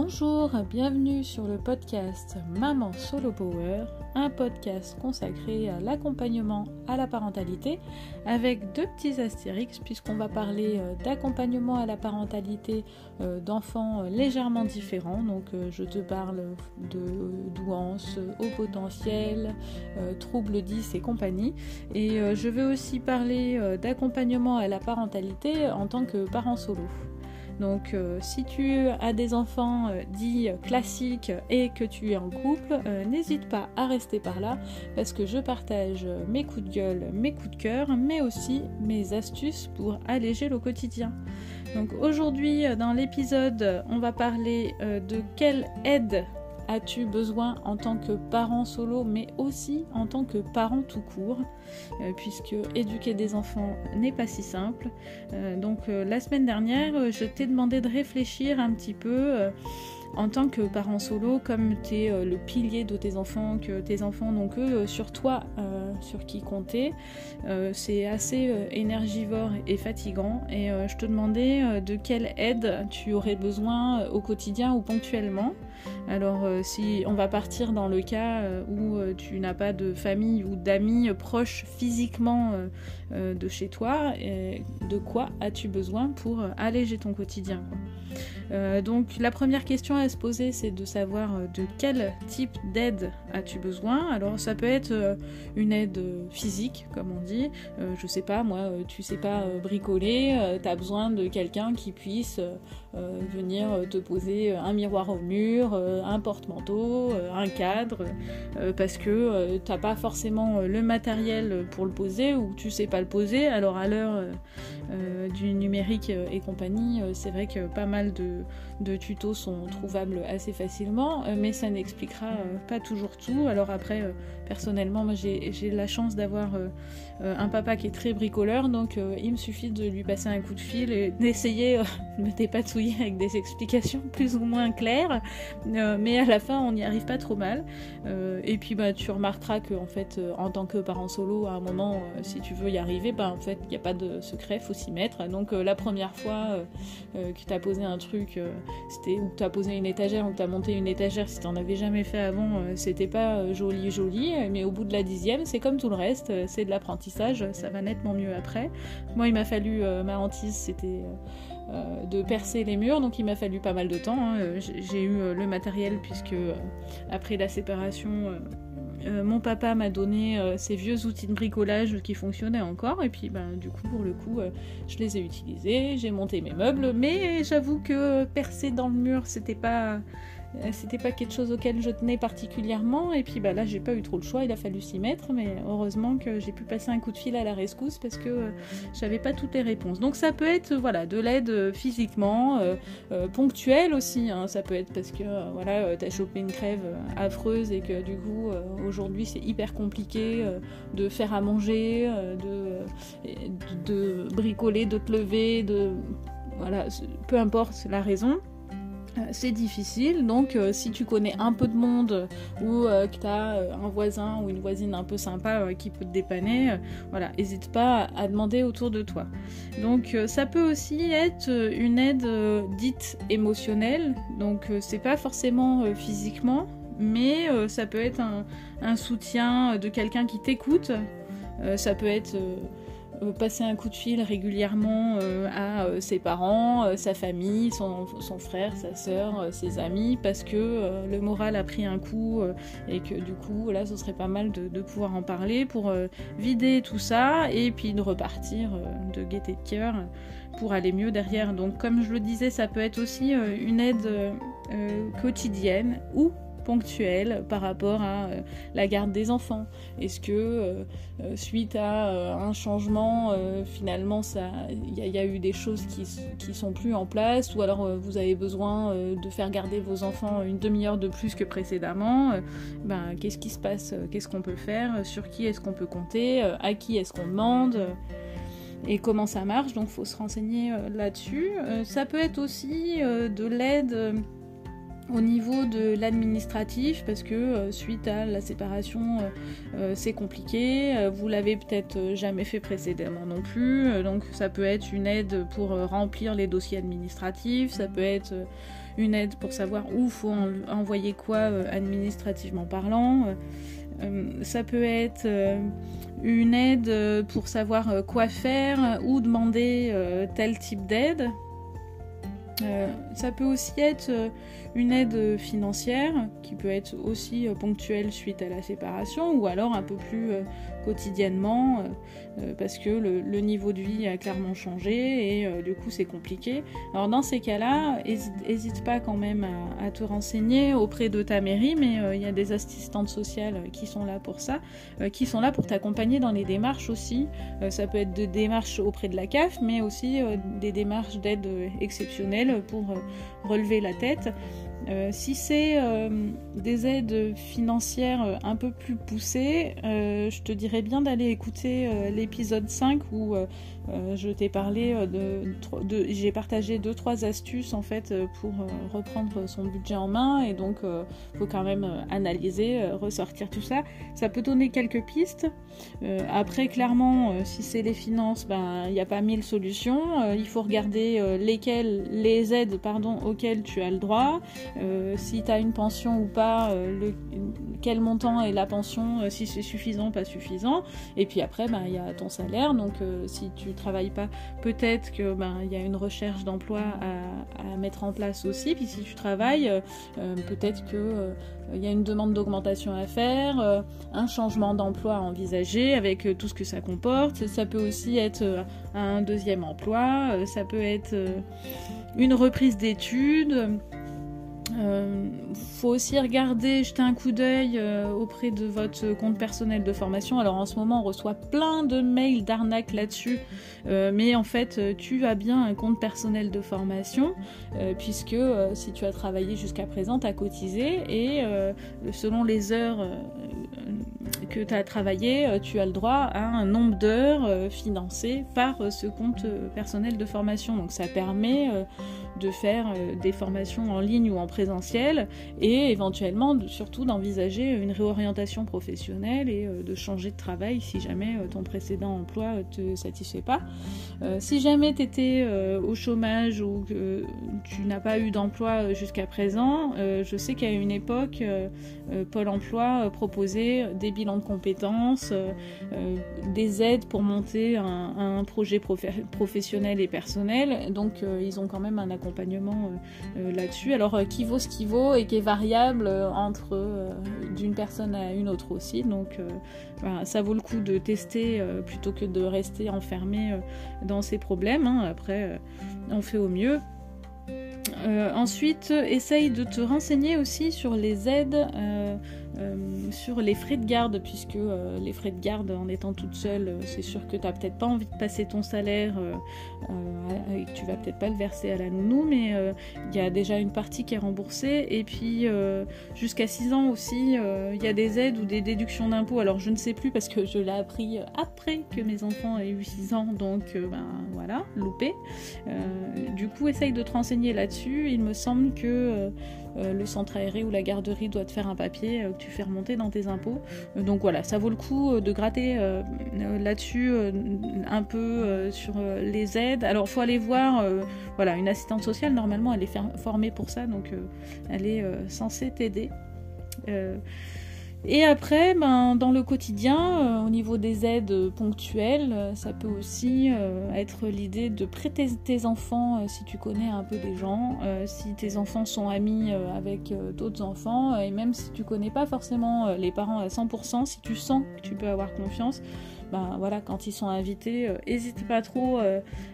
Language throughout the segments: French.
Bonjour, bienvenue sur le podcast Maman Solo Power, un podcast consacré à l'accompagnement à la parentalité avec deux petits astérix puisqu'on va parler euh, d'accompagnement à la parentalité euh, d'enfants euh, légèrement différents. Donc je te parle de douance, au potentiel, troubles 10 et compagnie. Et je vais aussi parler d'accompagnement à la parentalité en tant que parent solo. Donc euh, si tu as des enfants euh, dits classiques et que tu es en couple, euh, n'hésite pas à rester par là parce que je partage mes coups de gueule, mes coups de cœur, mais aussi mes astuces pour alléger le quotidien. Donc aujourd'hui dans l'épisode, on va parler de quelle aide as-tu besoin en tant que parent solo, mais aussi en tant que parent tout court, euh, puisque éduquer des enfants n'est pas si simple. Euh, donc euh, la semaine dernière, je t'ai demandé de réfléchir un petit peu en tant que parent solo, comme tu es le pilier de tes enfants, que tes enfants n'ont que sur toi, sur qui compter, c'est assez énergivore et fatigant. Et je te demandais de quelle aide tu aurais besoin au quotidien ou ponctuellement. Alors euh, si on va partir dans le cas euh, où euh, tu n'as pas de famille ou d'amis proches physiquement de chez toi, de quoi as-tu besoin pour alléger ton quotidien donc la première question à se poser c'est de savoir de quel type d'aide as-tu besoin? Alors ça peut être une aide physique comme on dit. je sais pas moi, tu sais pas bricoler, tu as besoin de quelqu'un qui puisse venir te poser un miroir au mur, un porte-manteau, euh, un cadre, euh, parce que euh, t'as pas forcément le matériel pour le poser ou tu sais pas le poser. Alors à l'heure du numérique et compagnie, c'est vrai que pas mal de, de, tutos sont trouvables assez facilement, mais ça n'expliquera pas toujours tout. Alors après, personnellement, moi j'ai la chance d'avoir un papa qui est très bricoleur, donc il me suffit de lui passer un coup de fil et d'essayer de me dépatouiller avec des explications plus ou moins claires mais à la fin on n'y arrive pas trop mal. Euh, et puis bah tu remarqueras que fait euh, en tant que parent solo à un moment euh, si tu veux y arriver, bah en fait il n'y a pas de secret, faut s'y mettre. Donc la première fois que tu as posé un truc, c'était ou tu as posé une étagère ou que tu as monté une étagère, si tu n'en avais jamais fait avant, c'était pas joli joli, mais au bout de la dixième, c'est comme tout le reste, c'est de l'apprentissage, ça va nettement mieux après. Moi il m'a fallu ma hantise, c'était euh, de percer les murs, donc il m'a fallu pas mal de temps. Hein. Euh, j'ai eu euh, le matériel puisque après la séparation, mon papa m'a donné ses vieux outils de bricolage qui fonctionnaient encore, et puis ben, du coup, pour le coup, je les ai utilisés, j'ai monté mes meubles, mais j'avoue que percer dans le mur, c'était pas euh, c'était pas quelque chose auquel je tenais particulièrement et puis bah là j'ai pas eu trop le choix il a fallu s'y mettre mais heureusement que j'ai pu passer un coup de fil à la rescousse parce que euh, j'avais pas toutes les réponses donc ça peut être voilà de l'aide euh, physiquement ponctuelle aussi hein. ça peut être parce que voilà t'as chopé une crève affreuse et que du coup aujourd'hui c'est hyper compliqué de faire à manger de, de bricoler de te lever de voilà peu importe la raison euh, c'est difficile. Donc, euh, si tu connais un peu de monde ou euh, que tu as un voisin ou une voisine un peu sympa qui peut te dépanner, voilà, n'hésite pas à, demander autour de toi. Donc, ça peut aussi être une aide dite émotionnelle. Donc, c'est pas forcément physiquement, mais ça peut être un soutien de quelqu'un qui t'écoute. ça peut être euh, passer un coup de fil régulièrement euh, à euh, ses parents, sa famille, son, frère, sa soeur, ses amis, parce que le moral a pris un coup et que du coup, là, ce serait pas mal de, pouvoir en parler pour vider tout ça et puis de repartir de gaieté de cœur pour aller mieux derrière. Donc, comme je le disais, ça peut être aussi une aide quotidienne ou ponctuelle par rapport à euh, la garde des enfants Est-ce que euh, euh, suite à un changement, finalement, il y, a eu des choses qui, qui sont plus en place ou alors vous avez besoin de faire garder vos enfants une demi-heure de plus que précédemment ben, Qu'est-ce qui se passe Qu'est-ce qu'on peut faire Sur qui est-ce qu'on peut compter À qui est-ce qu'on demande et comment ça marche, donc il faut se renseigner là-dessus. ça peut être aussi de l'aide au niveau de l'administratif, parce que euh, suite à la séparation, euh, euh, c'est compliqué. vous l'avez peut-être jamais fait précédemment non plus. donc ça peut être une aide pour remplir les dossiers administratifs, ça peut être une aide pour savoir où faut envoyer quoi administrativement parlant. ça peut être une aide pour savoir quoi faire ou demander tel type d'aide. ça peut aussi être une aide financière qui peut être aussi ponctuelle suite à la séparation ou alors un peu plus quotidiennement euh, euh, parce que le, niveau de vie a clairement changé et euh, du coup c'est compliqué. Alors dans ces cas-là, n'hésite pas quand même à, te renseigner auprès de ta mairie, mais il y a des assistantes sociales qui sont là pour ça, qui sont là pour t'accompagner dans les démarches aussi. ça peut être des démarches auprès de la CAF, mais aussi des démarches d'aide exceptionnelles pour relever la tête. Euh, si c'est euh, des aides financières euh, un peu plus poussées, je te dirais bien d'aller écouter l'épisode 5 où je t'ai parlé de, j'ai partagé deux trois astuces en fait pour reprendre son budget en main et donc faut quand même analyser, ressortir tout ça. Ça peut donner quelques pistes. après clairement, si c'est les finances, ben il n'y a pas mille solutions. il faut regarder lesquelles les aides pardon auxquelles tu as le droit. Si tu as une pension ou pas, le, quel montant est la pension, si c'est suffisant, pas suffisant. Et puis après, ben, il y a ton salaire. Donc si tu travailles pas, peut-être que ben il y a une recherche d'emploi à, mettre en place aussi. Puis si tu travailles, euh, euh, peut-être que euh, il y a une demande d'augmentation à faire, un changement d'emploi à envisager avec tout ce que ça comporte. Ça peut aussi être un deuxième emploi, ça peut être une reprise d'études. Euh, faut aussi regarder, jeter un coup d'œil euh, auprès de votre compte personnel de formation. Alors en ce moment, on reçoit plein de mails d'arnaques là-dessus, euh, mais en fait, tu as bien un compte personnel de formation, puisque si tu as travaillé jusqu'à présent, tu as cotisé, et selon les heures que tu as travaillé, tu as le droit à un nombre d'heures financées par ce compte personnel de formation. Donc ça permet de faire euh, des formations en ligne ou en présentiel et éventuellement surtout d'envisager une réorientation professionnelle et euh, de changer de travail si jamais euh, ton précédent emploi te satisfait pas. si jamais tu étais au chômage ou que tu n'as pas eu d'emploi jusqu'à présent, je sais qu'à une époque, Pôle emploi proposait des bilans de compétences, des aides pour monter un, projet professionnel et personnel. Donc ils ont quand même un accompagnement euh, euh, là-dessus. Alors euh, qui vaut ce qui vaut et qui est variable entre d'une personne à une autre aussi. Donc ça vaut le coup de tester plutôt que de rester enfermé dans ces problèmes. Hein. Après, on fait au mieux. ensuite, essaye de te renseigner aussi sur les aides sur les frais de garde, puisque euh, les frais de garde en étant toute seule, euh, c'est sûr que tu n'as peut-être pas envie de passer ton salaire et tu vas peut-être pas le verser à la nounou, mais il y a déjà une partie qui est remboursée. Et puis jusqu'à 6 ans aussi, il y a des aides ou des déductions d'impôts. Alors je ne sais plus parce que je l'ai appris après que mes enfants aient eu 6 ans, donc ben voilà, loupé. du coup, essaye de te renseigner là-dessus. Il me semble que euh, le centre aéré ou la garderie doit te faire un papier euh, que tu fais remonter dans tes impôts. Euh, donc voilà, ça vaut le coup de gratter là-dessus un peu sur les aides. Alors faut aller voir, voilà, une assistante sociale, normalement elle est formée pour ça, donc elle est censée t'aider. Et après, ben, dans le quotidien, euh, au niveau des aides ponctuelles, euh, ça peut aussi euh, être l'idée de prêter tes enfants si tu connais un peu des gens, si tes enfants sont amis avec d'autres enfants, et même si tu connais pas forcément les parents à 100%, si tu sens que tu peux avoir confiance, ben voilà, quand ils sont invités, n'hésite pas trop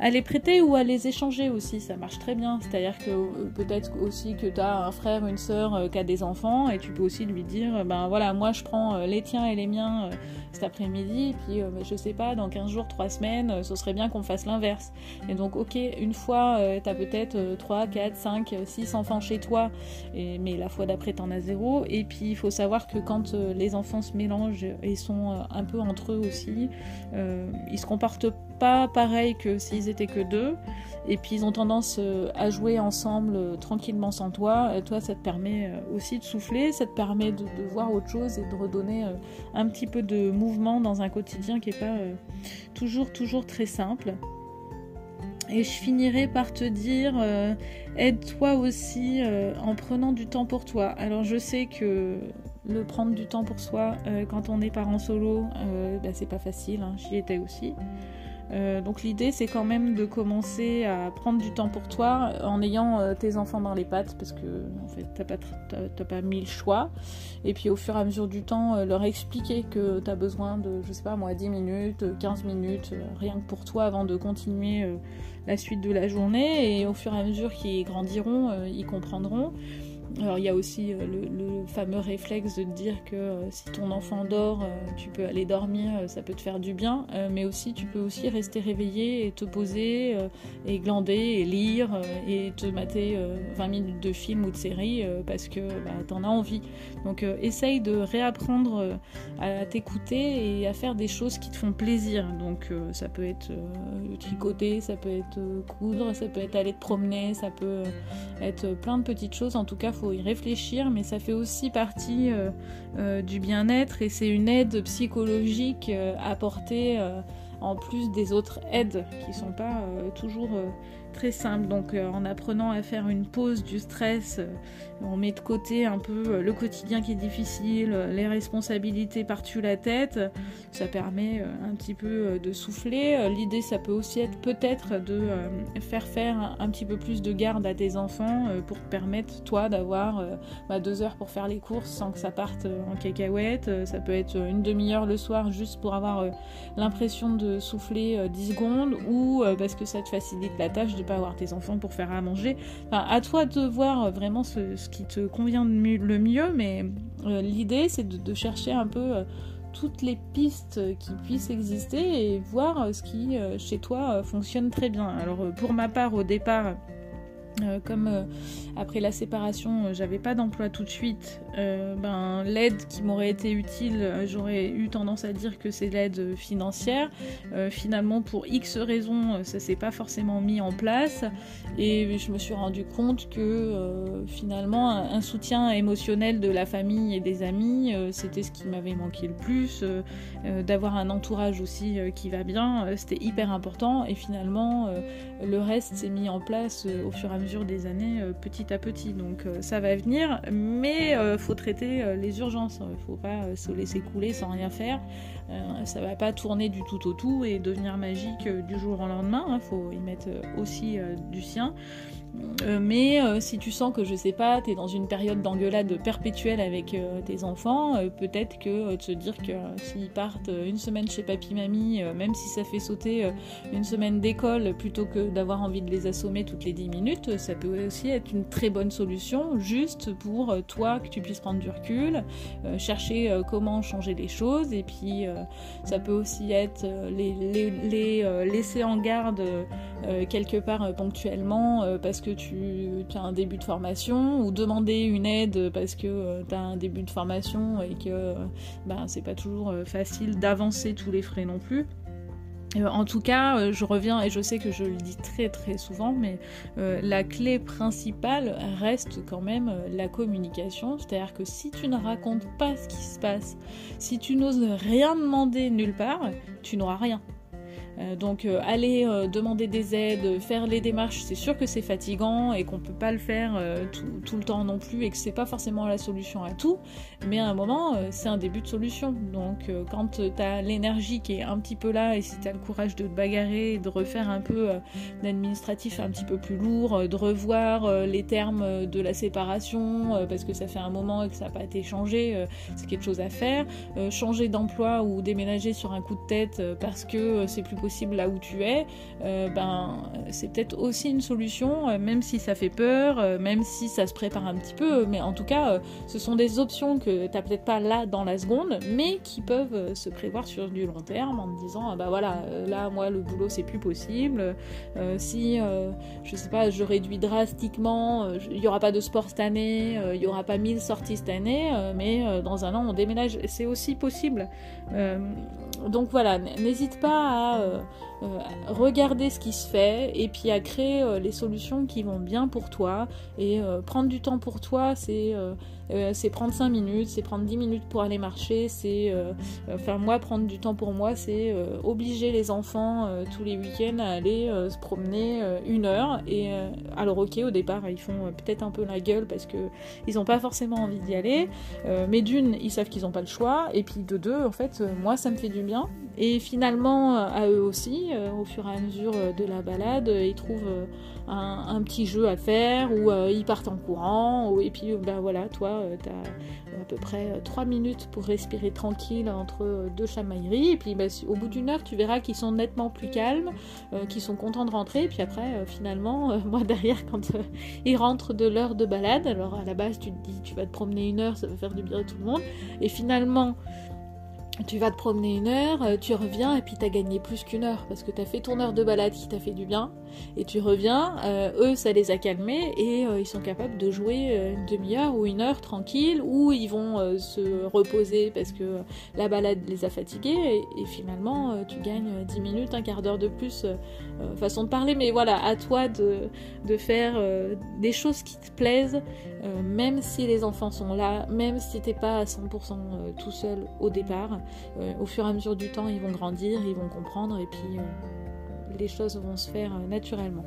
à les prêter ou à les échanger aussi, ça marche très bien. C'est-à-dire que peut-être aussi que tu as un frère, une sœur qui a des enfants, et tu peux aussi lui dire, ben voilà, moi je prends euh, les tiens et les miens euh, cet après-midi, puis euh, je sais pas, dans 15 jours, 3 semaines, ce serait bien qu'on fasse l'inverse. Et donc, ok, une fois, tu as peut-être 3, 4, 5, 6 enfants chez toi, et, mais la fois d'après, t'en as zéro. Et puis, il faut savoir que quand les enfants se mélangent et sont un peu entre eux aussi, ils se comportent pas pareil que s'ils étaient que deux. Et puis ils ont tendance euh, à jouer ensemble euh, tranquillement sans toi. Et toi, ça te permet euh, aussi de souffler, ça te permet de, voir autre chose et de redonner un petit peu de mouvement dans un quotidien qui n'est pas toujours, toujours très simple. Et je finirai par te dire, aide-toi aussi en prenant du temps pour toi. Alors je sais que le prendre du temps pour soi quand on est parent solo, bah, c'est pas facile, hein, j'y étais aussi. Euh, donc l'idée c'est quand même de commencer à prendre du temps pour toi en ayant euh, tes enfants dans les pattes parce que en fait t'as pas, pas mis le choix. Et puis au fur et à mesure du temps euh, leur expliquer que tu as besoin de je sais pas moi 10 minutes, 15 minutes rien que pour toi avant de continuer la suite de la journée. Et au fur et à mesure qu'ils grandiront ils comprendront alors il y a aussi euh, le, fameux réflexe de dire que euh, si ton enfant dort, euh, tu peux aller dormir, ça peut te faire du bien, mais aussi tu peux aussi rester réveillé et te poser et glander et lire et te mater 20 minutes de film ou de série parce que bah, t'en as envie. Donc essaye de réapprendre à t'écouter et à faire des choses qui te font plaisir. Donc ça peut être tricoter, ça peut être coudre, ça peut être aller te promener, ça peut être plein de petites choses. En tout cas, faut y réfléchir, mais ça fait aussi partie euh, euh, du bien-être et c'est une aide psychologique euh, apportée en plus des autres aides qui sont pas toujours très simple. Donc euh, en apprenant à faire une pause du stress, euh, on met de côté un peu euh, le quotidien qui est difficile, les responsabilités par-dessus la tête. Ça permet un petit peu de souffler. L'idée, ça peut aussi être peut-être de faire faire un petit peu plus de garde à tes enfants pour te permettre, toi, d'avoir bah, deux heures pour faire les courses sans que ça parte en cacahuète. Ça peut être une demi-heure le soir juste pour avoir l'impression de souffler 10 secondes ou parce que ça te facilite la tâche de pas avoir tes enfants pour faire à manger. Enfin, à toi de voir vraiment ce, qui te convient le mieux, mais euh, l'idée c'est de, chercher un peu euh, toutes les pistes qui puissent exister et voir euh, ce qui chez toi fonctionne très bien. Alors pour ma part au départ, euh, comme euh, après la séparation, euh, j'avais pas d'emploi tout de suite, ben, l'aide qui m'aurait été utile, j'aurais eu tendance à dire que c'est l'aide financière. finalement, pour X raisons, ça s'est pas forcément mis en place et je me suis rendu compte que finalement, un, soutien émotionnel de la famille et des amis, c'était ce qui m'avait manqué le plus. D'avoir un entourage aussi qui va bien, c'était hyper important et finalement, le reste s'est mis en place au fur et à mesure des années euh, petit à petit. Donc euh, ça va venir, mais euh, faut traiter les urgences. Il faut pas se laisser couler sans rien faire. ça va pas tourner du tout au tout et devenir magique du jour au lendemain. Il hein. faut y mettre aussi du sien. Euh, mais euh, si tu sens que je sais pas, tu es dans une période d'engueulade perpétuelle avec euh, tes enfants, peut-être que te dire que s'ils partent une semaine chez papy mamie, même si ça fait sauter une semaine d'école plutôt que d'avoir envie de les assommer toutes les 10 minutes, ça peut aussi être une très bonne solution juste pour toi que tu puisses prendre du recul, chercher comment changer les choses. Et puis ça peut aussi être les laisser en garde quelque part ponctuellement parce que tu, as un début de formation ou demander une aide parce que euh, tu as un début de formation et que ben, c'est pas toujours euh, facile d'avancer tous les frais non plus. Euh, en tout cas, je reviens et je sais que je le dis très très souvent, mais la clé principale reste quand même la communication. C'est-à-dire que si tu ne racontes pas ce qui se passe, si tu n'oses rien demander nulle part, tu n'auras rien. Euh, donc euh, aller euh, demander des aides, faire les démarches, c'est sûr que c'est fatigant et qu'on peut pas le faire tout, le temps non plus et que c'est pas forcément la solution à tout, mais à un moment c'est un début de solution. Donc quand tu as l'énergie qui est un petit peu là et si tu as le courage de te bagarrer, de refaire un peu d'administratif un petit peu plus lourd, de revoir les termes de la séparation parce que ça fait un moment et que ça n'a pas été changé, c'est quelque chose à faire. changer d'emploi ou déménager sur un coup de tête parce que c'est plus là où tu es, euh, ben, c'est peut-être aussi une solution, euh, même si ça fait peur, euh, même si ça se prépare un petit peu, mais en tout cas, ce sont des options que tu n'as peut-être pas là dans la seconde, mais qui peuvent se prévoir sur du long terme en te disant, ah bah voilà, là, moi, le boulot, c'est plus possible. si, je sais pas, je réduis drastiquement, il n'y aura pas de sport cette année, il n'y aura pas 1000 sorties cette année, mais dans un an, on déménage. C'est aussi possible. Donc voilà, n'hésite pas à regarder ce qui se fait et puis à créer les solutions qui vont bien pour toi. Et prendre du temps pour toi, c'est euh, prendre 5 minutes, c'est prendre 10 minutes pour aller marcher, c'est. Euh, enfin, moi, prendre du temps pour moi, c'est euh, obliger les enfants tous les week-ends à aller se promener une heure. Et alors, ok, au départ, ils font peut-être un peu la gueule parce que ils n'ont pas forcément envie d'y aller. mais d'une, ils savent qu'ils n'ont pas le choix. Et puis de deux, en fait, moi, ça me fait du bien. Et finalement, à eux aussi, au fur et à mesure de la balade, ils trouvent un, petit jeu à faire ou ils partent en courant. et puis, ben voilà, toi, euh, tu as à peu près 3 euh, minutes pour respirer tranquille entre euh, deux chamailleries. Et puis bah, au bout d'une heure, tu verras qu'ils sont nettement plus calmes, qu'ils sont contents de rentrer. Et puis après, finalement, moi derrière, quand ils rentrent de l'heure de balade, alors à la base, tu te dis, tu vas te promener une heure, ça va faire du bien à tout le monde. Et finalement, tu vas te promener une heure, euh, tu reviens et puis t'as gagné plus qu'une heure parce que t'as fait ton heure de balade qui t'a fait du bien et tu reviens, euh, eux ça les a calmés et euh, ils sont capables de jouer une demi-heure ou une heure tranquille ou ils vont se reposer parce que la balade les a fatigués et, finalement tu gagnes 10 minutes, un quart d'heure de plus, façon de parler mais voilà, à toi de, de faire des choses qui te plaisent même si les enfants sont là, même si t'es pas à 100% tout seul au départ. Euh, au fur et à mesure du temps, ils vont grandir, ils vont comprendre et puis euh, les choses vont se faire euh, naturellement.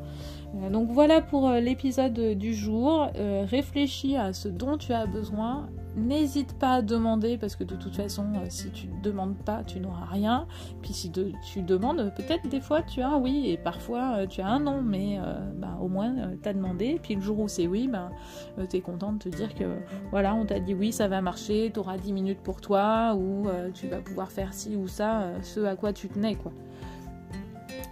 donc voilà pour l'épisode du jour. réfléchis à ce dont tu as besoin N'hésite pas à demander parce que de toute façon, euh, si tu ne demandes pas, tu n'auras rien. Puis si tu demandes, peut-être des fois tu as un oui et parfois euh, tu as un non, mais euh, bah, au moins tu as demandé. Puis le jour où c'est oui, bah, tu es content de te dire que voilà, on t'a dit oui, ça va marcher, tu auras 10 minutes pour toi ou tu vas pouvoir faire ci ou ça, ce à quoi tu tenais quoi.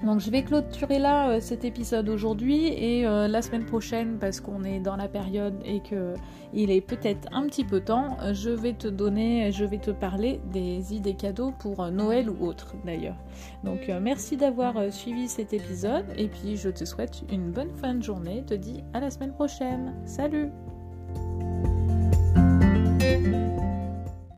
Donc je vais clôturer là euh, cet épisode aujourd'hui et euh, la semaine prochaine parce qu'on est dans la période et que il est peut-être un petit peu temps, je vais te donner, je vais te parler des idées cadeaux pour euh, Noël ou autre d'ailleurs. Donc merci d'avoir suivi cet épisode et puis je te souhaite une bonne fin de journée, te dis à la semaine prochaine. Salut.